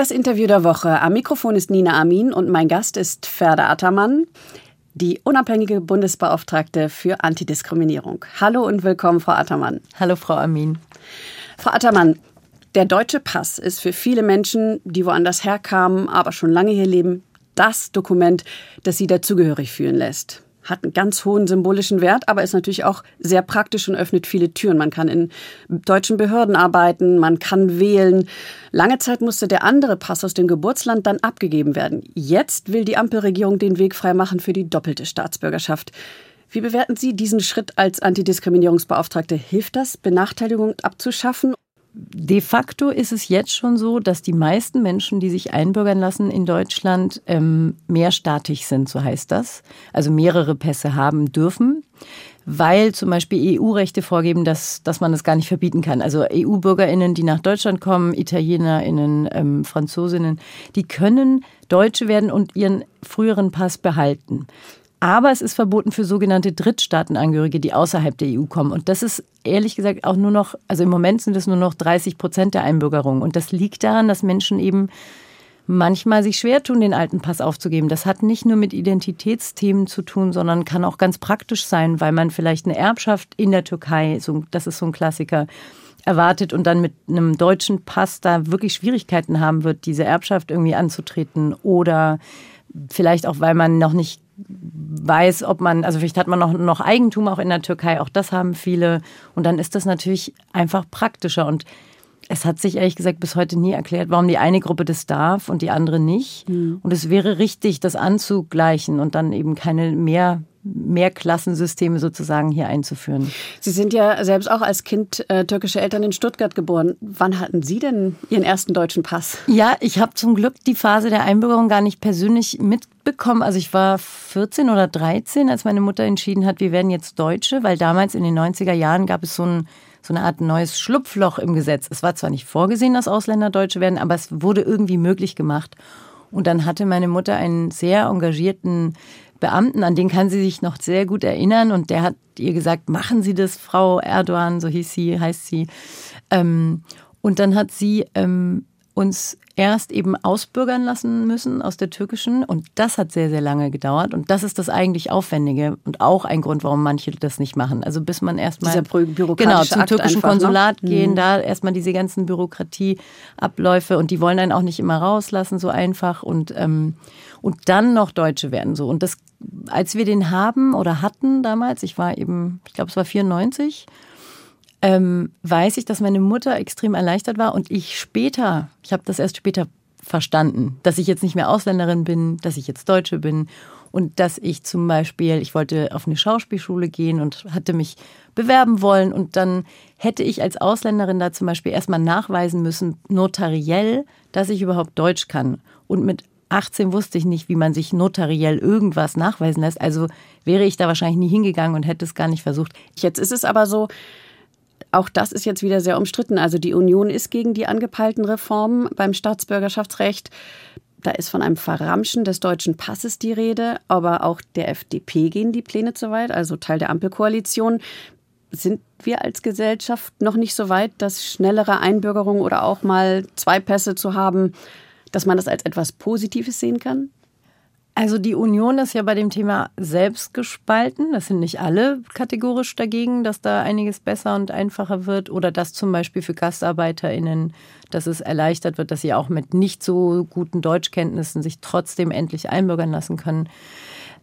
Das Interview der Woche. Am Mikrofon ist Nina Amin und mein Gast ist Ferda Attermann, die unabhängige Bundesbeauftragte für Antidiskriminierung. Hallo und willkommen, Frau Attermann. Hallo, Frau Amin. Frau Attermann, der deutsche Pass ist für viele Menschen, die woanders herkamen, aber schon lange hier leben, das Dokument, das sie dazugehörig fühlen lässt hat einen ganz hohen symbolischen Wert, aber ist natürlich auch sehr praktisch und öffnet viele Türen. Man kann in deutschen Behörden arbeiten, man kann wählen. Lange Zeit musste der andere Pass aus dem Geburtsland dann abgegeben werden. Jetzt will die Ampelregierung den Weg freimachen für die doppelte Staatsbürgerschaft. Wie bewerten Sie diesen Schritt als Antidiskriminierungsbeauftragte? Hilft das, Benachteiligung abzuschaffen? De facto ist es jetzt schon so, dass die meisten Menschen, die sich einbürgern lassen in Deutschland, ähm, mehrstatig sind, so heißt das. Also mehrere Pässe haben dürfen, weil zum Beispiel EU-Rechte vorgeben, dass, dass man das gar nicht verbieten kann. Also EU-BürgerInnen, die nach Deutschland kommen, ItalienerInnen, ähm, Franzosinnen, die können Deutsche werden und ihren früheren Pass behalten. Aber es ist verboten für sogenannte Drittstaatenangehörige, die außerhalb der EU kommen. Und das ist ehrlich gesagt auch nur noch, also im Moment sind es nur noch 30 Prozent der Einbürgerung. Und das liegt daran, dass Menschen eben manchmal sich schwer tun, den alten Pass aufzugeben. Das hat nicht nur mit Identitätsthemen zu tun, sondern kann auch ganz praktisch sein, weil man vielleicht eine Erbschaft in der Türkei, so, das ist so ein Klassiker, erwartet und dann mit einem deutschen Pass da wirklich Schwierigkeiten haben wird, diese Erbschaft irgendwie anzutreten oder vielleicht auch, weil man noch nicht weiß, ob man, also vielleicht hat man noch, noch Eigentum auch in der Türkei, auch das haben viele. Und dann ist das natürlich einfach praktischer. Und es hat sich ehrlich gesagt bis heute nie erklärt, warum die eine Gruppe das darf und die andere nicht. Mhm. Und es wäre richtig, das anzugleichen und dann eben keine mehr Mehrklassensysteme sozusagen hier einzuführen. Sie sind ja selbst auch als Kind äh, türkische Eltern in Stuttgart geboren. Wann hatten Sie denn Ihren ersten deutschen Pass? Ja, ich habe zum Glück die Phase der Einbürgerung gar nicht persönlich mitbekommen. Also ich war 14 oder 13, als meine Mutter entschieden hat, wir werden jetzt Deutsche, weil damals in den 90er Jahren gab es so ein so eine Art neues Schlupfloch im Gesetz. Es war zwar nicht vorgesehen, dass Ausländer Deutsche werden, aber es wurde irgendwie möglich gemacht. Und dann hatte meine Mutter einen sehr engagierten Beamten, an den kann sie sich noch sehr gut erinnern. Und der hat ihr gesagt, machen Sie das, Frau Erdogan, so hieß sie, heißt sie. Ähm, und dann hat sie ähm, uns erst eben ausbürgern lassen müssen aus der türkischen. Und das hat sehr, sehr lange gedauert. Und das ist das eigentlich Aufwendige und auch ein Grund, warum manche das nicht machen. Also bis man erstmal genau, zum Akt türkischen Konsulat noch. Ne? gehen, mhm. da erstmal diese ganzen Bürokratieabläufe und die wollen einen auch nicht immer rauslassen, so einfach. Und, ähm, und dann noch Deutsche werden so. Und das, als wir den haben oder hatten damals, ich war eben, ich glaube, es war 94, ähm, weiß ich, dass meine Mutter extrem erleichtert war und ich später, ich habe das erst später verstanden, dass ich jetzt nicht mehr Ausländerin bin, dass ich jetzt Deutsche bin und dass ich zum Beispiel, ich wollte auf eine Schauspielschule gehen und hatte mich bewerben wollen und dann hätte ich als Ausländerin da zum Beispiel erstmal nachweisen müssen, notariell, dass ich überhaupt Deutsch kann. Und mit 18 wusste ich nicht, wie man sich notariell irgendwas nachweisen lässt. Also wäre ich da wahrscheinlich nie hingegangen und hätte es gar nicht versucht. Jetzt ist es aber so, auch das ist jetzt wieder sehr umstritten. Also die Union ist gegen die angepeilten Reformen beim Staatsbürgerschaftsrecht. Da ist von einem Verramschen des deutschen Passes die Rede, aber auch der FDP gehen die Pläne zu weit, also Teil der Ampelkoalition. Sind wir als Gesellschaft noch nicht so weit, dass schnellere Einbürgerung oder auch mal zwei Pässe zu haben, dass man das als etwas Positives sehen kann? Also die Union ist ja bei dem Thema selbst gespalten. Das sind nicht alle kategorisch dagegen, dass da einiges besser und einfacher wird oder dass zum Beispiel für GastarbeiterInnen, dass es erleichtert wird, dass sie auch mit nicht so guten Deutschkenntnissen sich trotzdem endlich einbürgern lassen können.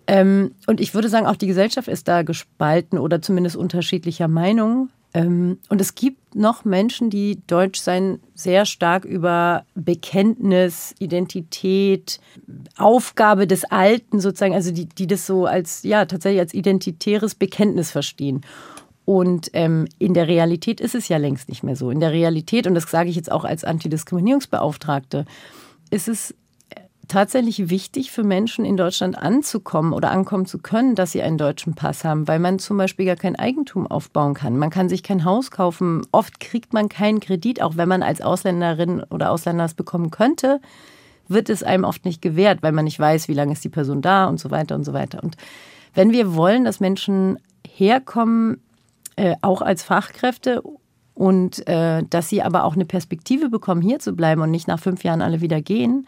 Ähm, und ich würde sagen, auch die Gesellschaft ist da gespalten oder zumindest unterschiedlicher Meinung. Ähm, und es gibt noch Menschen, die Deutschsein sehr stark über Bekenntnis, Identität, Aufgabe des Alten sozusagen, also die, die das so als, ja, tatsächlich als identitäres Bekenntnis verstehen. Und ähm, in der Realität ist es ja längst nicht mehr so. In der Realität, und das sage ich jetzt auch als Antidiskriminierungsbeauftragte, ist es tatsächlich wichtig für Menschen in Deutschland anzukommen oder ankommen zu können, dass sie einen deutschen Pass haben, weil man zum Beispiel gar kein Eigentum aufbauen kann. Man kann sich kein Haus kaufen. Oft kriegt man keinen Kredit, auch wenn man als Ausländerin oder Ausländer es bekommen könnte, wird es einem oft nicht gewährt, weil man nicht weiß, wie lange ist die Person da und so weiter und so weiter. Und wenn wir wollen, dass Menschen herkommen, äh, auch als Fachkräfte und äh, dass sie aber auch eine Perspektive bekommen, hier zu bleiben und nicht nach fünf Jahren alle wieder gehen,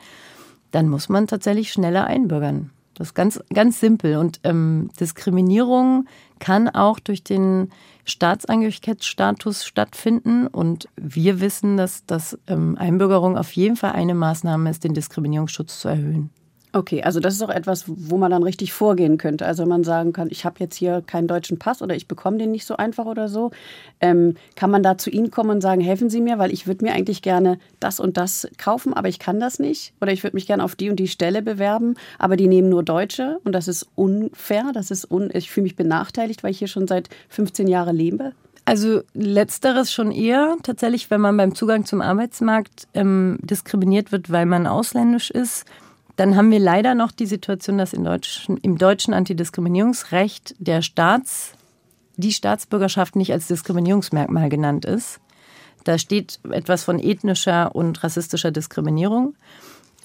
dann muss man tatsächlich schneller einbürgern. Das ist ganz, ganz simpel. Und ähm, Diskriminierung kann auch durch den Staatsangehörigkeitsstatus stattfinden. Und wir wissen, dass, dass ähm, Einbürgerung auf jeden Fall eine Maßnahme ist, den Diskriminierungsschutz zu erhöhen. Okay, also das ist auch etwas, wo man dann richtig vorgehen könnte. Also man sagen kann, ich habe jetzt hier keinen deutschen Pass oder ich bekomme den nicht so einfach oder so. Ähm, kann man da zu Ihnen kommen und sagen, helfen Sie mir, weil ich würde mir eigentlich gerne das und das kaufen, aber ich kann das nicht. Oder ich würde mich gerne auf die und die Stelle bewerben, aber die nehmen nur Deutsche und das ist unfair, das ist un ich fühle mich benachteiligt, weil ich hier schon seit 15 Jahren lebe. Also letzteres schon eher tatsächlich, wenn man beim Zugang zum Arbeitsmarkt ähm, diskriminiert wird, weil man ausländisch ist dann haben wir leider noch die Situation, dass deutschen, im deutschen Antidiskriminierungsrecht der Staats, die Staatsbürgerschaft nicht als Diskriminierungsmerkmal genannt ist. Da steht etwas von ethnischer und rassistischer Diskriminierung.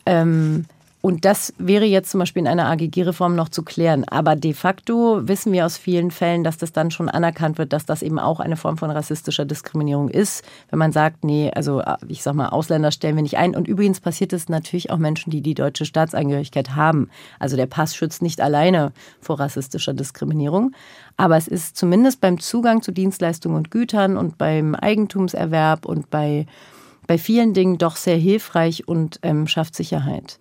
Ähm, und das wäre jetzt zum Beispiel in einer AGG-Reform noch zu klären. Aber de facto wissen wir aus vielen Fällen, dass das dann schon anerkannt wird, dass das eben auch eine Form von rassistischer Diskriminierung ist. Wenn man sagt, nee, also ich sag mal, Ausländer stellen wir nicht ein. Und übrigens passiert es natürlich auch Menschen, die die deutsche Staatsangehörigkeit haben. Also der Pass schützt nicht alleine vor rassistischer Diskriminierung. Aber es ist zumindest beim Zugang zu Dienstleistungen und Gütern und beim Eigentumserwerb und bei, bei vielen Dingen doch sehr hilfreich und ähm, schafft Sicherheit.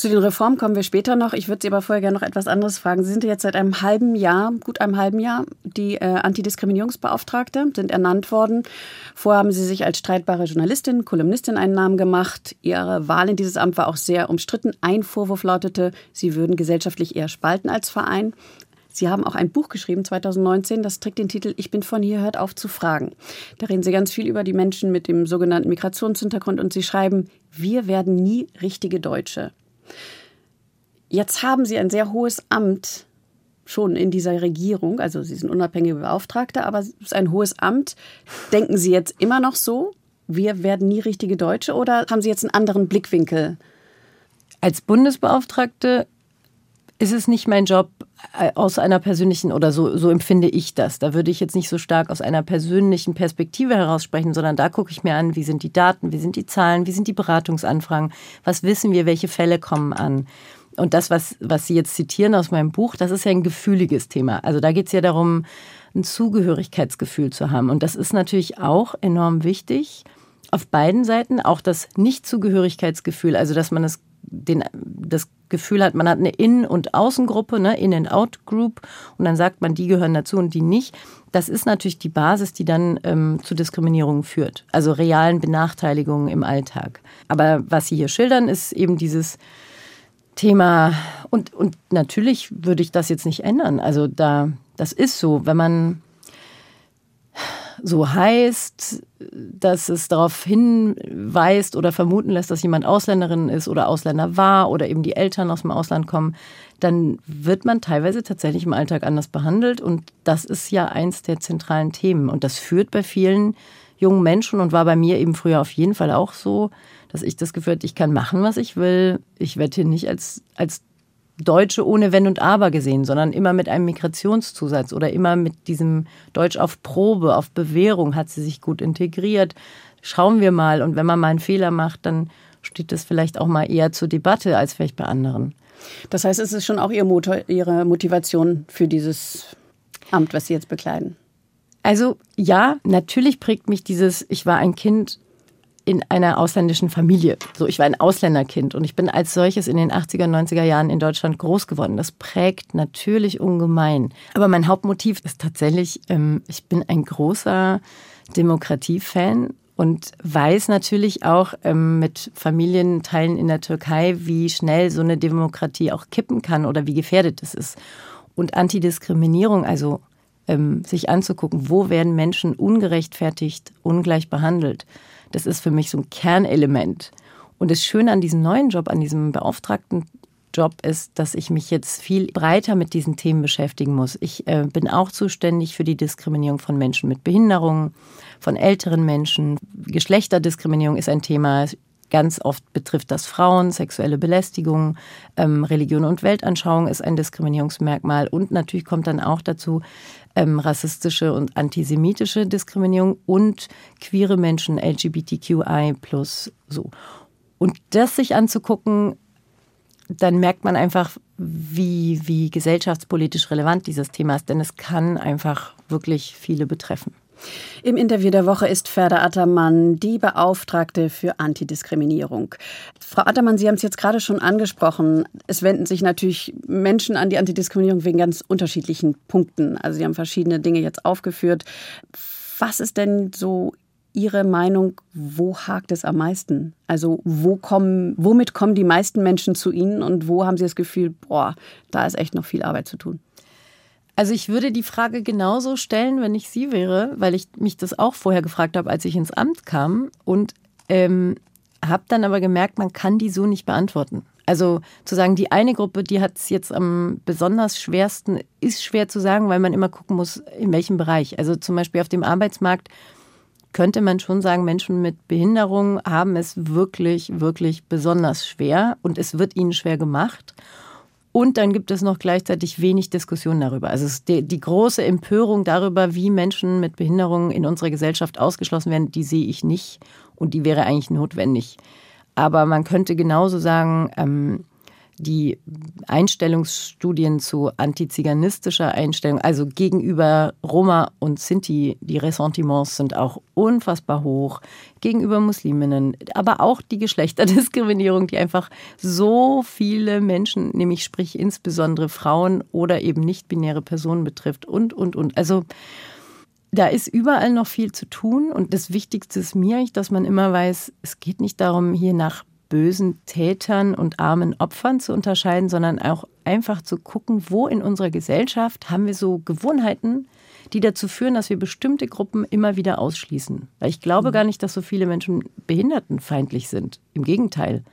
Zu den Reformen kommen wir später noch. Ich würde Sie aber vorher gerne noch etwas anderes fragen. Sie sind jetzt seit einem halben Jahr, gut einem halben Jahr, die äh, Antidiskriminierungsbeauftragte, sind ernannt worden. Vorher haben Sie sich als streitbare Journalistin, Kolumnistin einen Namen gemacht. Ihre Wahl in dieses Amt war auch sehr umstritten. Ein Vorwurf lautete, Sie würden gesellschaftlich eher spalten als Verein. Sie haben auch ein Buch geschrieben 2019, das trägt den Titel Ich bin von hier, hört auf zu fragen. Da reden Sie ganz viel über die Menschen mit dem sogenannten Migrationshintergrund und Sie schreiben, wir werden nie richtige Deutsche. Jetzt haben Sie ein sehr hohes Amt schon in dieser Regierung. Also Sie sind unabhängige Beauftragte, aber es ist ein hohes Amt. Denken Sie jetzt immer noch so? Wir werden nie richtige Deutsche oder haben Sie jetzt einen anderen Blickwinkel? Als Bundesbeauftragte ist es nicht mein Job äh, aus einer persönlichen oder so, so empfinde ich das. Da würde ich jetzt nicht so stark aus einer persönlichen Perspektive heraus sprechen, sondern da gucke ich mir an, wie sind die Daten, wie sind die Zahlen, wie sind die Beratungsanfragen, was wissen wir, welche Fälle kommen an. Und das, was, was Sie jetzt zitieren aus meinem Buch, das ist ja ein gefühliges Thema. Also da geht es ja darum, ein Zugehörigkeitsgefühl zu haben. Und das ist natürlich auch enorm wichtig auf beiden Seiten. Auch das Nicht-Zugehörigkeitsgefühl, also dass man das den, das Gefühl hat, man hat eine In- und Außengruppe, ne, In-and-Out-Group und dann sagt man, die gehören dazu und die nicht. Das ist natürlich die Basis, die dann ähm, zu Diskriminierungen führt, also realen Benachteiligungen im Alltag. Aber was Sie hier schildern, ist eben dieses Thema und, und natürlich würde ich das jetzt nicht ändern. Also da, das ist so, wenn man so heißt, dass es darauf hinweist oder vermuten lässt, dass jemand Ausländerin ist oder Ausländer war oder eben die Eltern aus dem Ausland kommen, dann wird man teilweise tatsächlich im Alltag anders behandelt. Und das ist ja eins der zentralen Themen. Und das führt bei vielen jungen Menschen und war bei mir eben früher auf jeden Fall auch so, dass ich das Gefühl hatte, ich kann machen, was ich will. Ich werde hier nicht als, als Deutsche ohne Wenn und Aber gesehen, sondern immer mit einem Migrationszusatz oder immer mit diesem Deutsch auf Probe, auf Bewährung hat sie sich gut integriert. Schauen wir mal. Und wenn man mal einen Fehler macht, dann steht das vielleicht auch mal eher zur Debatte als vielleicht bei anderen. Das heißt, es ist schon auch Ihr Motor, Ihre Motivation für dieses Amt, was Sie jetzt bekleiden. Also ja, natürlich prägt mich dieses, ich war ein Kind in einer ausländischen Familie. So, ich war ein Ausländerkind und ich bin als solches in den 80er, 90er Jahren in Deutschland groß geworden. Das prägt natürlich ungemein. Aber mein Hauptmotiv ist tatsächlich, ähm, ich bin ein großer Demokratiefan und weiß natürlich auch ähm, mit Familienteilen in der Türkei, wie schnell so eine Demokratie auch kippen kann oder wie gefährdet es ist. Und Antidiskriminierung, also ähm, sich anzugucken, wo werden Menschen ungerechtfertigt, ungleich behandelt das ist für mich so ein Kernelement. Und das Schöne an diesem neuen Job, an diesem beauftragten Job ist, dass ich mich jetzt viel breiter mit diesen Themen beschäftigen muss. Ich äh, bin auch zuständig für die Diskriminierung von Menschen mit Behinderungen, von älteren Menschen. Geschlechterdiskriminierung ist ein Thema. Ganz oft betrifft das Frauen, sexuelle Belästigung, ähm, Religion und Weltanschauung ist ein Diskriminierungsmerkmal und natürlich kommt dann auch dazu ähm, rassistische und antisemitische Diskriminierung und queere Menschen, LGBTQI plus so. Und das sich anzugucken, dann merkt man einfach, wie, wie gesellschaftspolitisch relevant dieses Thema ist, denn es kann einfach wirklich viele betreffen. Im Interview der Woche ist Ferda Attermann die Beauftragte für Antidiskriminierung. Frau Attermann, Sie haben es jetzt gerade schon angesprochen. Es wenden sich natürlich Menschen an die Antidiskriminierung wegen ganz unterschiedlichen Punkten. Also Sie haben verschiedene Dinge jetzt aufgeführt. Was ist denn so Ihre Meinung, wo hakt es am meisten? Also wo kommen, womit kommen die meisten Menschen zu Ihnen und wo haben Sie das Gefühl, boah, da ist echt noch viel Arbeit zu tun? Also ich würde die Frage genauso stellen, wenn ich Sie wäre, weil ich mich das auch vorher gefragt habe, als ich ins Amt kam und ähm, habe dann aber gemerkt, man kann die so nicht beantworten. Also zu sagen, die eine Gruppe, die hat es jetzt am besonders schwersten, ist schwer zu sagen, weil man immer gucken muss, in welchem Bereich. Also zum Beispiel auf dem Arbeitsmarkt könnte man schon sagen, Menschen mit Behinderung haben es wirklich, wirklich besonders schwer und es wird ihnen schwer gemacht. Und dann gibt es noch gleichzeitig wenig Diskussion darüber. Also die, die, große Empörung darüber, wie Menschen mit Behinderungen in unserer Gesellschaft ausgeschlossen werden, die sehe ich nicht und die wäre eigentlich notwendig. Aber man könnte genauso sagen, ähm, die Einstellungsstudien zu antiziganistischer Einstellung, also gegenüber Roma und Sinti, die Ressentiments sind auch unfassbar hoch, gegenüber Musliminnen, aber auch die Geschlechterdiskriminierung, die einfach so viele Menschen, nämlich sprich insbesondere Frauen oder eben nicht-binäre Personen betrifft und, und, und. Also da ist überall noch viel zu tun und das Wichtigste ist mir dass man immer weiß, es geht nicht darum, hier nach bösen Tätern und armen Opfern zu unterscheiden, sondern auch einfach zu gucken, wo in unserer Gesellschaft haben wir so Gewohnheiten, die dazu führen, dass wir bestimmte Gruppen immer wieder ausschließen. Weil ich glaube mhm. gar nicht, dass so viele Menschen behindertenfeindlich sind. Im Gegenteil.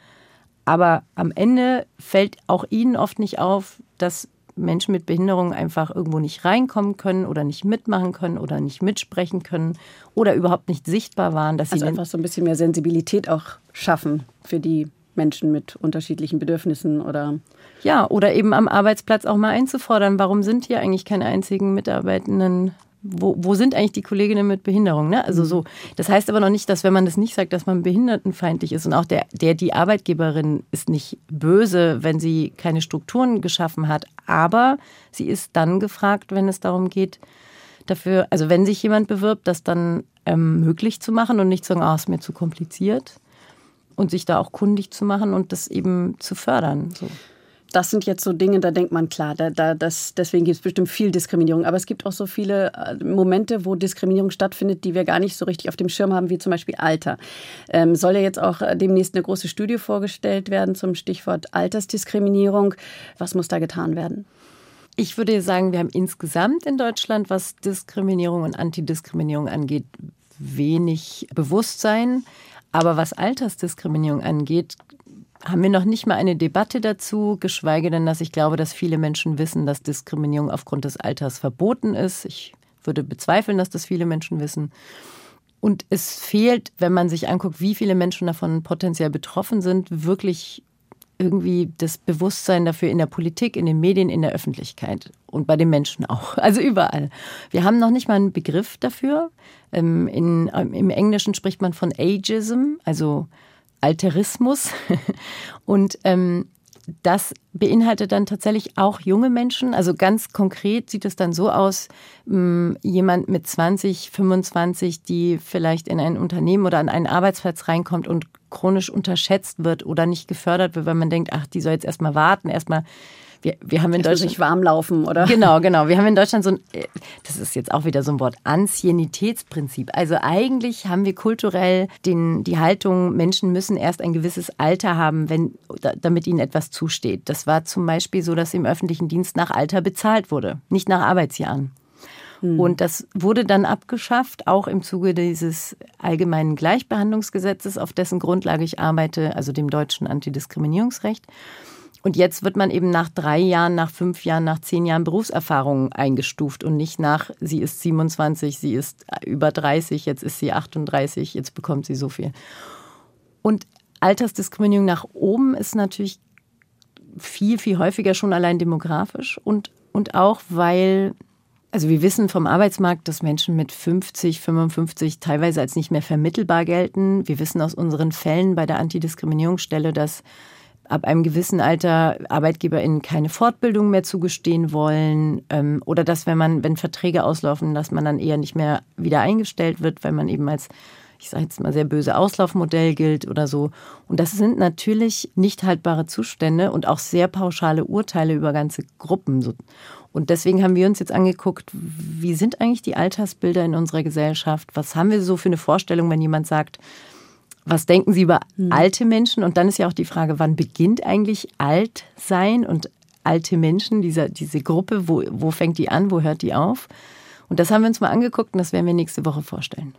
Aber am Ende fällt auch ihnen oft nicht auf, dass Menschen mit Behinderungen einfach irgendwo nicht reinkommen können oder nicht mitmachen können oder nicht mitsprechen können oder überhaupt nicht sichtbar waren. Dass also sie einfach so ein bisschen mehr Sensibilität auch schaffen für die Menschen mit unterschiedlichen Bedürfnissen oder ja oder eben am Arbeitsplatz auch mal einzufordern, warum sind hier eigentlich keine einzigen Mitarbeitenden wo, wo sind eigentlich die Kolleginnen mit Behinderung? Ne? Also mhm. so, das heißt aber noch nicht, dass wenn man das nicht sagt, dass man behindertenfeindlich ist. Und auch der, der, die Arbeitgeberin ist nicht böse, wenn sie keine Strukturen geschaffen hat. Aber sie ist dann gefragt, wenn es darum geht, dafür, also wenn sich jemand bewirbt, das dann ähm, möglich zu machen und nicht zu sagen, ah, oh, ist mir zu kompliziert. Und sich da auch kundig zu machen und das eben zu fördern. So das sind jetzt so Dinge, da denkt man klar, da, da, das, deswegen gibt es bestimmt viel Diskriminierung. Aber es gibt auch so viele äh, Momente, wo Diskriminierung stattfindet, die wir gar nicht so richtig auf dem Schirm haben, wie zum Beispiel Alter. Ähm, soll ja jetzt auch äh, demnächst eine große Studie vorgestellt werden zum Stichwort Altersdiskriminierung. Was muss da getan werden? Ich würde sagen, wir haben insgesamt in Deutschland, was Diskriminierung und Antidiskriminierung angeht, wenig Bewusstsein. Aber was Altersdiskriminierung angeht, haben wir noch nicht mal eine Debatte dazu, geschweige denn, dass ich glaube, dass viele Menschen wissen, dass Diskriminierung aufgrund des Alters verboten ist. Ich würde bezweifeln, dass das viele Menschen wissen. Und es fehlt, wenn man sich anguckt, wie viele Menschen davon potenziell betroffen sind, wirklich irgendwie das Bewusstsein dafür in der Politik, in den Medien, in der Öffentlichkeit und bei den Menschen auch. Also überall. Wir haben noch nicht mal einen Begriff dafür. Ähm, in, Im Englischen spricht man von Ageism, also Alterismus. Und ähm, das beinhaltet dann tatsächlich auch junge Menschen. Also ganz konkret sieht es dann so aus, hm, jemand mit 20, 25, die vielleicht in ein Unternehmen oder an einen Arbeitsplatz reinkommt und chronisch unterschätzt wird oder nicht gefördert wird, weil man denkt, ach, die soll jetzt erstmal warten, erstmal wir, wir haben in das Deutschland. nicht warm laufen, oder? Genau, genau. Wir haben in Deutschland so ein, äh, das ist jetzt auch wieder so ein Wort, Anzienitätsprinzip. Also eigentlich haben wir kulturell den, die Haltung, Menschen müssen erst ein gewisses Alter haben, wenn, damit ihnen etwas zusteht. Das war zum Beispiel so, dass im öffentlichen Dienst nach Alter bezahlt wurde, nicht nach Arbeitsjahren. Hm. Und das wurde dann abgeschafft, auch im Zuge dieses allgemeinen Gleichbehandlungsgesetzes, auf dessen Grundlage ich arbeite, also dem deutschen Antidiskriminierungsrecht. Und jetzt wird man eben nach drei Jahren, nach fünf Jahren, nach zehn Jahren Berufserfahrung eingestuft und nicht nach, sie ist 27, sie ist über 30, jetzt ist sie 38, jetzt bekommt sie so viel. Und Altersdiskriminierung nach oben ist natürlich viel, viel häufiger schon allein demografisch und, und auch, weil, also wir wissen vom Arbeitsmarkt, dass Menschen mit 50, 55 teilweise als nicht mehr vermittelbar gelten. Wir wissen aus unseren Fällen bei der Antidiskriminierungsstelle, dass ab einem gewissen Alter ArbeitgeberInnen keine Fortbildung mehr zugestehen wollen ähm, oder dass, wenn man, wenn Verträge auslaufen, dass man dann eher nicht mehr wieder eingestellt wird, weil man eben als ich sage jetzt mal sehr böse Auslaufmodell gilt oder so. Und das sind natürlich nicht haltbare Zustände und auch sehr pauschale Urteile über ganze Gruppen. Und deswegen haben wir uns jetzt angeguckt, wie sind eigentlich die Altersbilder in unserer Gesellschaft? Was haben wir so für eine Vorstellung, wenn jemand sagt, was denken Sie über mhm. alte Menschen? Und dann ist ja auch die Frage, wann beginnt eigentlich alt sein und alte Menschen, diese, diese Gruppe, wo, wo fängt die an, wo hört die auf? Und das haben wir uns mal angeguckt und das werden wir nächste Woche vorstellen.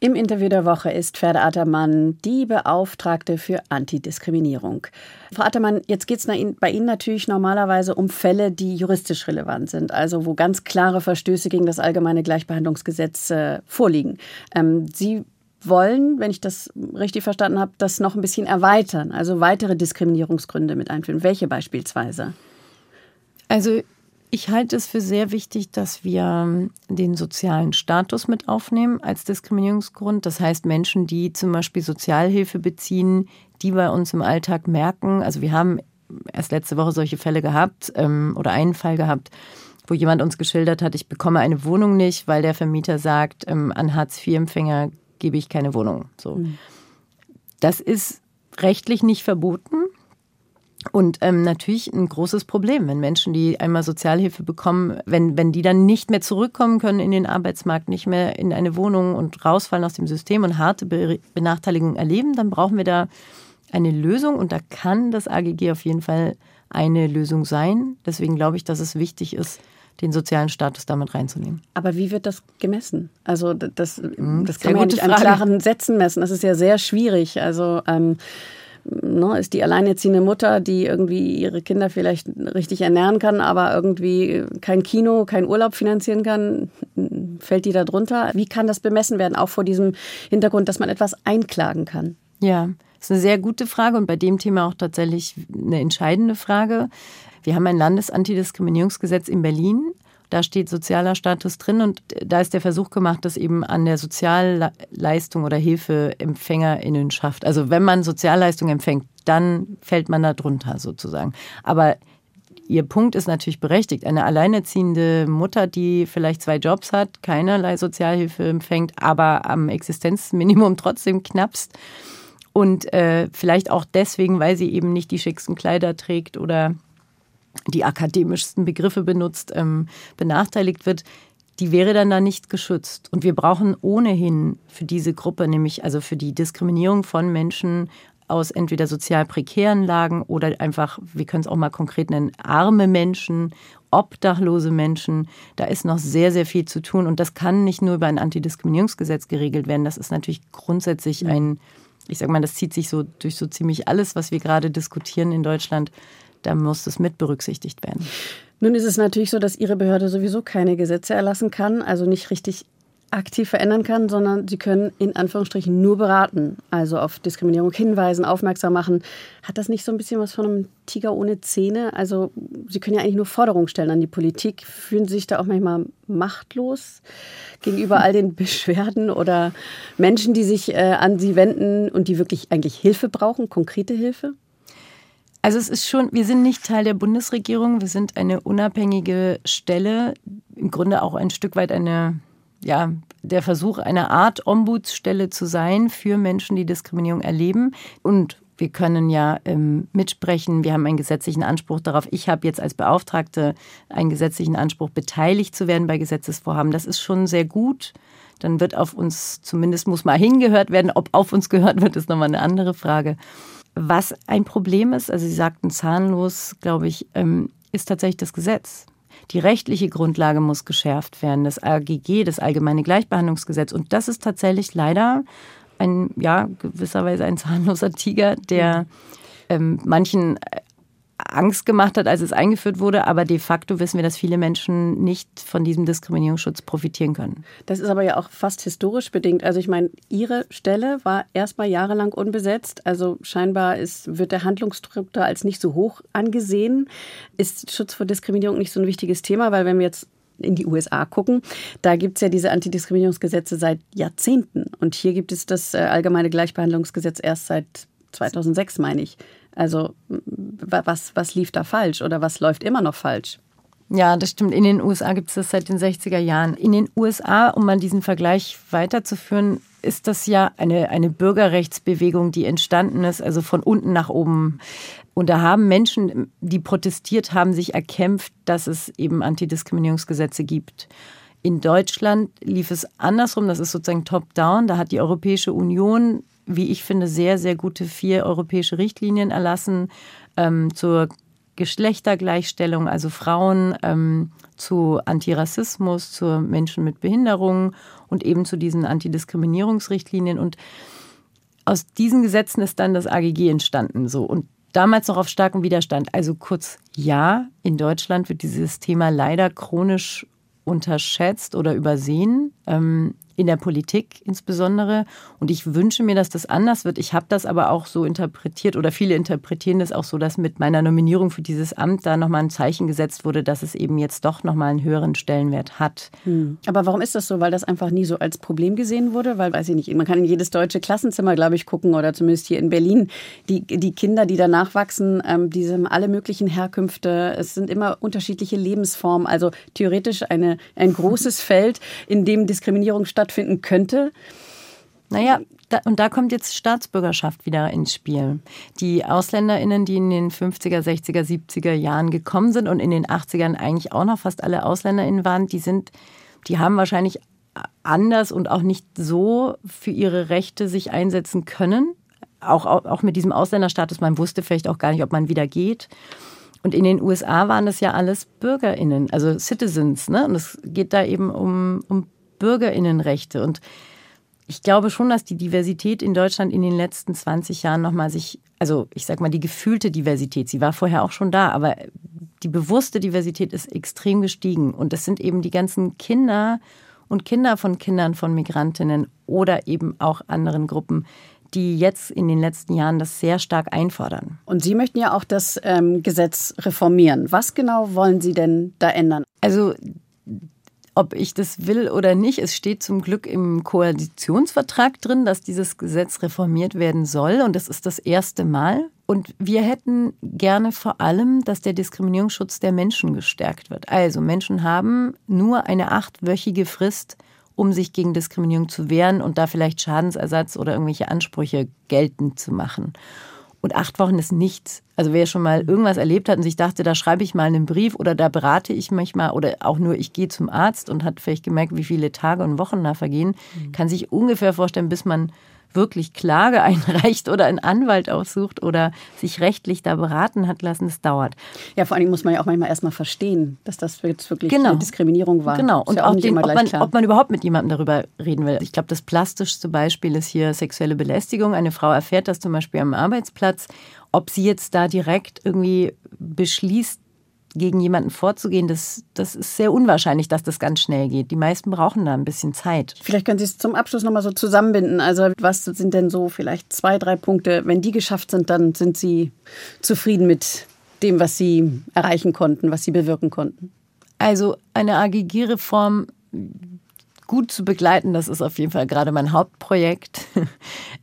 Im Interview der Woche ist Ferda Attermann die Beauftragte für Antidiskriminierung. Frau Attermann, jetzt geht es bei Ihnen natürlich normalerweise um Fälle, die juristisch relevant sind, also wo ganz klare Verstöße gegen das allgemeine Gleichbehandlungsgesetz äh, vorliegen. Ähm, Sie wollen, wenn ich das richtig verstanden habe, das noch ein bisschen erweitern, also weitere Diskriminierungsgründe mit einführen. Welche beispielsweise? Also ich halte es für sehr wichtig, dass wir den sozialen Status mit aufnehmen als Diskriminierungsgrund. Das heißt, Menschen, die zum Beispiel Sozialhilfe beziehen, die bei uns im Alltag merken, also wir haben erst letzte Woche solche Fälle gehabt ähm, oder einen Fall gehabt, wo jemand uns geschildert hat, ich bekomme eine Wohnung nicht, weil der Vermieter sagt, ähm, an Hartz-IV-Empfänger gebe ich keine Wohnung. So. Mhm. Das ist rechtlich nicht verboten. Und ähm, natürlich ein großes Problem, wenn Menschen, die einmal Sozialhilfe bekommen, wenn, wenn die dann nicht mehr zurückkommen können in den Arbeitsmarkt, nicht mehr in eine Wohnung und rausfallen aus dem System und harte Be Benachteiligungen erleben, dann brauchen wir da eine Lösung und da kann das AGG auf jeden Fall eine Lösung sein. Deswegen glaube ich, dass es wichtig ist, den sozialen Status damit reinzunehmen. Aber wie wird das gemessen? Also das, mhm, das kann man ja nicht an klaren Sätzen messen. Das ist ja sehr schwierig. Also ähm, ne, ist die alleinerziehende Mutter, die irgendwie ihre Kinder vielleicht richtig ernähren kann, aber irgendwie kein Kino, kein Urlaub finanzieren kann, fällt die da drunter? Wie kann das bemessen werden, auch vor diesem Hintergrund, dass man etwas einklagen kann? Ja, das ist eine sehr gute Frage und bei dem Thema auch tatsächlich eine entscheidende Frage. Wir haben ein Landesantidiskriminierungsgesetz in Berlin. Da steht sozialer Status drin und da ist der Versuch gemacht, das eben an der Sozialleistung oder Hilfeempfängerinnenschaft. Also wenn man Sozialleistung empfängt, dann fällt man da drunter sozusagen. Aber Ihr Punkt ist natürlich berechtigt. Eine alleinerziehende Mutter, die vielleicht zwei Jobs hat, keinerlei Sozialhilfe empfängt, aber am Existenzminimum trotzdem knappst und äh, vielleicht auch deswegen, weil sie eben nicht die schicksten Kleider trägt oder die akademischsten Begriffe benutzt, ähm, benachteiligt wird, die wäre dann da nicht geschützt. Und wir brauchen ohnehin für diese Gruppe, nämlich also für die Diskriminierung von Menschen aus entweder sozial prekären Lagen oder einfach, wir können es auch mal konkret nennen, arme Menschen, obdachlose Menschen. Da ist noch sehr, sehr viel zu tun. Und das kann nicht nur über ein Antidiskriminierungsgesetz geregelt werden. Das ist natürlich grundsätzlich ein, ich sage mal, das zieht sich so durch so ziemlich alles, was wir gerade diskutieren in Deutschland da muss es mit berücksichtigt werden. Nun ist es natürlich so, dass Ihre Behörde sowieso keine Gesetze erlassen kann, also nicht richtig aktiv verändern kann, sondern sie können in Anführungsstrichen nur beraten, also auf Diskriminierung hinweisen, aufmerksam machen. Hat das nicht so ein bisschen was von einem Tiger ohne Zähne? Also Sie können ja eigentlich nur Forderungen stellen an die Politik. Fühlen Sie sich da auch manchmal machtlos gegenüber all den Beschwerden oder Menschen, die sich äh, an Sie wenden und die wirklich eigentlich Hilfe brauchen, konkrete Hilfe? Also es ist schon, wir sind nicht Teil der Bundesregierung, wir sind eine unabhängige Stelle, im Grunde auch ein Stück weit eine, ja, der Versuch, eine Art Ombudsstelle zu sein für Menschen, die Diskriminierung erleben. Und wir können ja ähm, mitsprechen, wir haben einen gesetzlichen Anspruch darauf. Ich habe jetzt als Beauftragte einen gesetzlichen Anspruch, beteiligt zu werden bei Gesetzesvorhaben. Das ist schon sehr gut. Dann wird auf uns, zumindest muss mal hingehört werden. Ob auf uns gehört wird, ist nochmal eine andere Frage. Was ein Problem ist, also Sie sagten zahnlos, glaube ich, ähm, ist tatsächlich das Gesetz. Die rechtliche Grundlage muss geschärft werden, das AGG, das Allgemeine Gleichbehandlungsgesetz. Und das ist tatsächlich leider ein, ja, gewisserweise ein zahnloser Tiger, der ähm, manchen Angst gemacht hat, als es eingeführt wurde. Aber de facto wissen wir, dass viele Menschen nicht von diesem Diskriminierungsschutz profitieren können. Das ist aber ja auch fast historisch bedingt. Also ich meine, Ihre Stelle war erstmal jahrelang unbesetzt. Also scheinbar ist, wird der Handlungsdruck da als nicht so hoch angesehen. Ist Schutz vor Diskriminierung nicht so ein wichtiges Thema? Weil wenn wir jetzt in die USA gucken, da gibt es ja diese Antidiskriminierungsgesetze seit Jahrzehnten. Und hier gibt es das äh, allgemeine Gleichbehandlungsgesetz erst seit 2006, meine ich. Also was, was lief da falsch oder was läuft immer noch falsch? Ja, das stimmt. In den USA gibt es das seit den 60er Jahren. In den USA, um mal diesen Vergleich weiterzuführen, ist das ja eine, eine Bürgerrechtsbewegung, die entstanden ist, also von unten nach oben. Und da haben Menschen, die protestiert haben, sich erkämpft, dass es eben Antidiskriminierungsgesetze gibt. In Deutschland lief es andersrum, das ist sozusagen top-down. Da hat die Europäische Union wie ich finde, sehr, sehr gute vier europäische Richtlinien erlassen ähm, zur Geschlechtergleichstellung, also Frauen, ähm, zu Antirassismus, zu Menschen mit Behinderungen und eben zu diesen Antidiskriminierungsrichtlinien. Und aus diesen Gesetzen ist dann das AGG entstanden. So. Und damals noch auf starkem Widerstand. Also kurz, ja, in Deutschland wird dieses Thema leider chronisch unterschätzt oder übersehen. Ähm, in der Politik insbesondere. Und ich wünsche mir, dass das anders wird. Ich habe das aber auch so interpretiert oder viele interpretieren das auch so, dass mit meiner Nominierung für dieses Amt da nochmal ein Zeichen gesetzt wurde, dass es eben jetzt doch nochmal einen höheren Stellenwert hat. Hm. Aber warum ist das so? Weil das einfach nie so als Problem gesehen wurde? Weil, weiß ich nicht, man kann in jedes deutsche Klassenzimmer, glaube ich, gucken oder zumindest hier in Berlin. Die, die Kinder, die da nachwachsen, ähm, die haben alle möglichen Herkünfte. Es sind immer unterschiedliche Lebensformen. Also theoretisch eine, ein großes Feld, in dem Diskriminierung stattfindet stattfinden könnte. Naja, da, und da kommt jetzt Staatsbürgerschaft wieder ins Spiel. Die AusländerInnen, die in den 50er, 60er, 70er Jahren gekommen sind und in den 80ern eigentlich auch noch fast alle AusländerInnen waren, die sind, die haben wahrscheinlich anders und auch nicht so für ihre Rechte sich einsetzen können. Auch, auch, auch mit diesem Ausländerstatus, man wusste vielleicht auch gar nicht, ob man wieder geht. Und in den USA waren das ja alles BürgerInnen, also Citizens. Ne? Und es geht da eben um, um Bürgerinnenrechte. Und ich glaube schon, dass die Diversität in Deutschland in den letzten 20 Jahren nochmal sich, also ich sag mal, die gefühlte Diversität, sie war vorher auch schon da, aber die bewusste Diversität ist extrem gestiegen. Und das sind eben die ganzen Kinder und Kinder von Kindern von Migrantinnen oder eben auch anderen Gruppen, die jetzt in den letzten Jahren das sehr stark einfordern. Und Sie möchten ja auch das ähm, Gesetz reformieren. Was genau wollen Sie denn da ändern? Also ob ich das will oder nicht. Es steht zum Glück im Koalitionsvertrag drin, dass dieses Gesetz reformiert werden soll. Und das ist das erste Mal. Und wir hätten gerne vor allem, dass der Diskriminierungsschutz der Menschen gestärkt wird. Also Menschen haben nur eine achtwöchige Frist, um sich gegen Diskriminierung zu wehren und da vielleicht Schadensersatz oder irgendwelche Ansprüche geltend zu machen. Und acht Wochen ist nichts. Also wer schon mal irgendwas erlebt hat und sich dachte, da schreibe ich mal einen Brief oder da berate ich mich mal oder auch nur ich gehe zum Arzt und hat vielleicht gemerkt, wie viele Tage und Wochen da vergehen, mhm. kann sich ungefähr vorstellen, bis man wirklich Klage einreicht oder einen Anwalt aufsucht oder sich rechtlich da beraten hat lassen, das dauert. Ja, vor allem muss man ja auch manchmal erstmal verstehen, dass das jetzt wirklich genau. eine Diskriminierung war. Genau, und ja auch, auch den, ob, man, ob man überhaupt mit jemandem darüber reden will. Ich glaube, das plastischste Beispiel ist hier sexuelle Belästigung. Eine Frau erfährt das zum Beispiel am Arbeitsplatz. Ob sie jetzt da direkt irgendwie beschließt, gegen jemanden vorzugehen, das, das ist sehr unwahrscheinlich, dass das ganz schnell geht. Die meisten brauchen da ein bisschen Zeit. Vielleicht können Sie es zum Abschluss nochmal so zusammenbinden. Also was sind denn so vielleicht zwei, drei Punkte? Wenn die geschafft sind, dann sind Sie zufrieden mit dem, was Sie erreichen konnten, was Sie bewirken konnten? Also eine AGG-Reform gut zu begleiten, das ist auf jeden Fall gerade mein Hauptprojekt.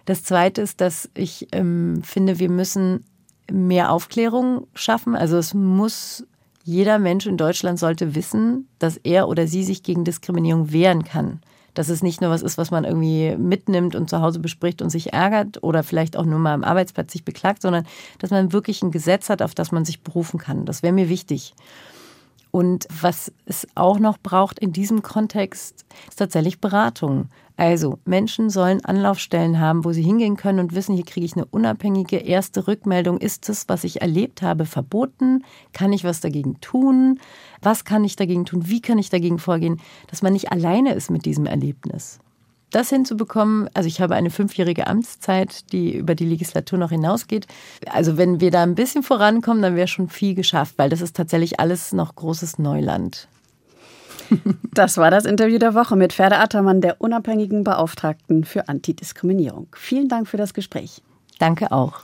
Das Zweite ist, dass ich ähm, finde, wir müssen mehr Aufklärung schaffen. Also es muss jeder Mensch in Deutschland sollte wissen, dass er oder sie sich gegen Diskriminierung wehren kann. Dass es nicht nur was ist, was man irgendwie mitnimmt und zu Hause bespricht und sich ärgert oder vielleicht auch nur mal am Arbeitsplatz sich beklagt, sondern dass man wirklich ein Gesetz hat, auf das man sich berufen kann. Das wäre mir wichtig. Und was es auch noch braucht in diesem Kontext, ist tatsächlich Beratung. Also Menschen sollen Anlaufstellen haben, wo sie hingehen können und wissen, hier kriege ich eine unabhängige erste Rückmeldung. Ist das, was ich erlebt habe, verboten? Kann ich was dagegen tun? Was kann ich dagegen tun? Wie kann ich dagegen vorgehen? Dass man nicht alleine ist mit diesem Erlebnis. Das hinzubekommen, also ich habe eine fünfjährige Amtszeit, die über die Legislatur noch hinausgeht. Also wenn wir da ein bisschen vorankommen, dann wäre schon viel geschafft, weil das ist tatsächlich alles noch großes Neuland. Das war das Interview der Woche mit Ferda Attermann, der unabhängigen Beauftragten für Antidiskriminierung. Vielen Dank für das Gespräch. Danke auch.